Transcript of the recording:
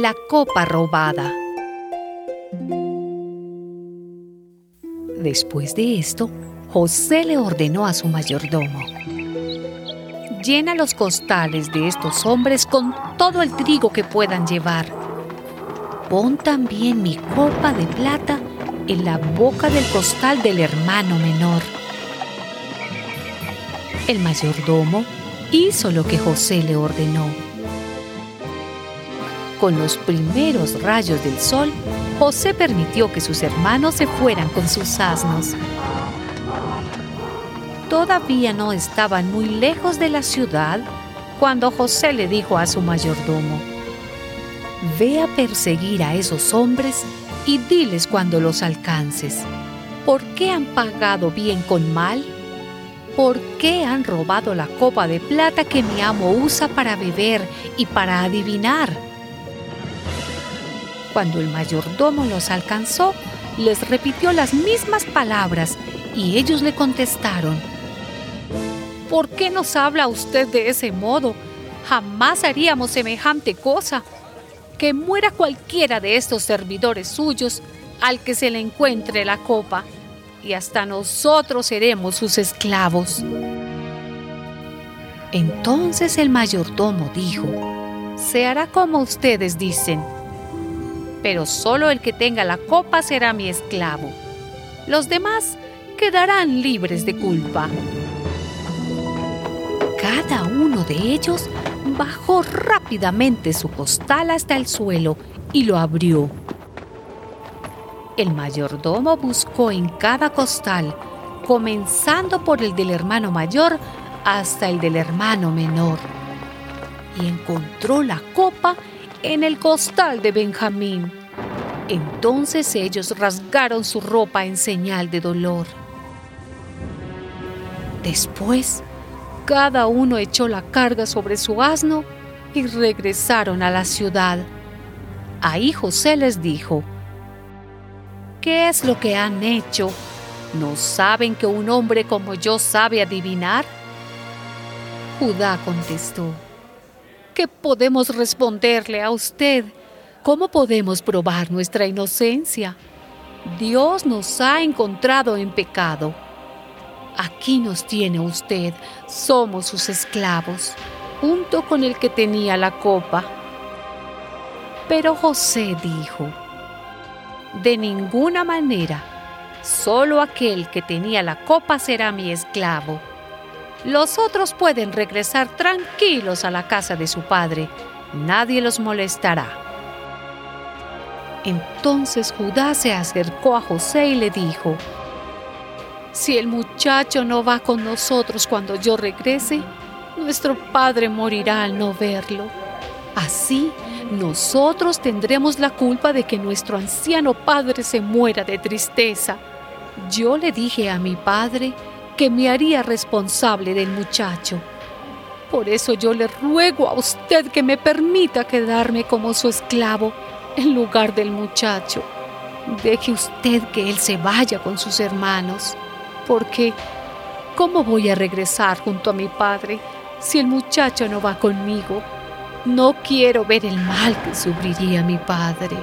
La copa robada. Después de esto, José le ordenó a su mayordomo, llena los costales de estos hombres con todo el trigo que puedan llevar. Pon también mi copa de plata en la boca del costal del hermano menor. El mayordomo hizo lo que José le ordenó. Con los primeros rayos del sol, José permitió que sus hermanos se fueran con sus asnos. Todavía no estaban muy lejos de la ciudad cuando José le dijo a su mayordomo, Ve a perseguir a esos hombres y diles cuando los alcances. ¿Por qué han pagado bien con mal? ¿Por qué han robado la copa de plata que mi amo usa para beber y para adivinar? Cuando el mayordomo los alcanzó, les repitió las mismas palabras y ellos le contestaron, ¿Por qué nos habla usted de ese modo? Jamás haríamos semejante cosa. Que muera cualquiera de estos servidores suyos al que se le encuentre la copa, y hasta nosotros seremos sus esclavos. Entonces el mayordomo dijo, se hará como ustedes dicen pero solo el que tenga la copa será mi esclavo. Los demás quedarán libres de culpa. Cada uno de ellos bajó rápidamente su costal hasta el suelo y lo abrió. El mayordomo buscó en cada costal, comenzando por el del hermano mayor hasta el del hermano menor, y encontró la copa en el costal de Benjamín. Entonces ellos rasgaron su ropa en señal de dolor. Después, cada uno echó la carga sobre su asno y regresaron a la ciudad. Ahí José les dijo, ¿qué es lo que han hecho? ¿No saben que un hombre como yo sabe adivinar? Judá contestó, ¿Qué podemos responderle a usted? ¿Cómo podemos probar nuestra inocencia? Dios nos ha encontrado en pecado. Aquí nos tiene usted, somos sus esclavos, junto con el que tenía la copa. Pero José dijo, de ninguna manera, solo aquel que tenía la copa será mi esclavo. Los otros pueden regresar tranquilos a la casa de su padre. Nadie los molestará. Entonces Judá se acercó a José y le dijo, Si el muchacho no va con nosotros cuando yo regrese, nuestro padre morirá al no verlo. Así, nosotros tendremos la culpa de que nuestro anciano padre se muera de tristeza. Yo le dije a mi padre que me haría responsable del muchacho. Por eso yo le ruego a usted que me permita quedarme como su esclavo en lugar del muchacho. Deje usted que él se vaya con sus hermanos, porque ¿cómo voy a regresar junto a mi padre si el muchacho no va conmigo? No quiero ver el mal que sufriría mi padre.